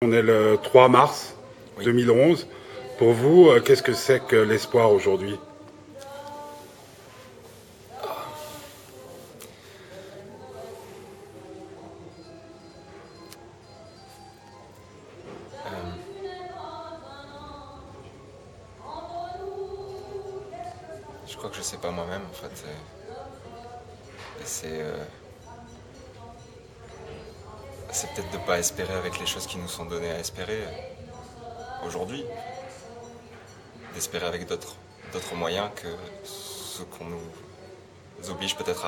On est le 3 mars 2011. Pour vous, euh, qu'est-ce que c'est que l'espoir aujourd'hui? Je crois que je sais pas moi-même en fait. C'est. Euh, c'est peut-être de pas espérer avec les choses qui nous sont données à espérer aujourd'hui. D'espérer avec d'autres moyens que ce qu'on nous oblige peut-être à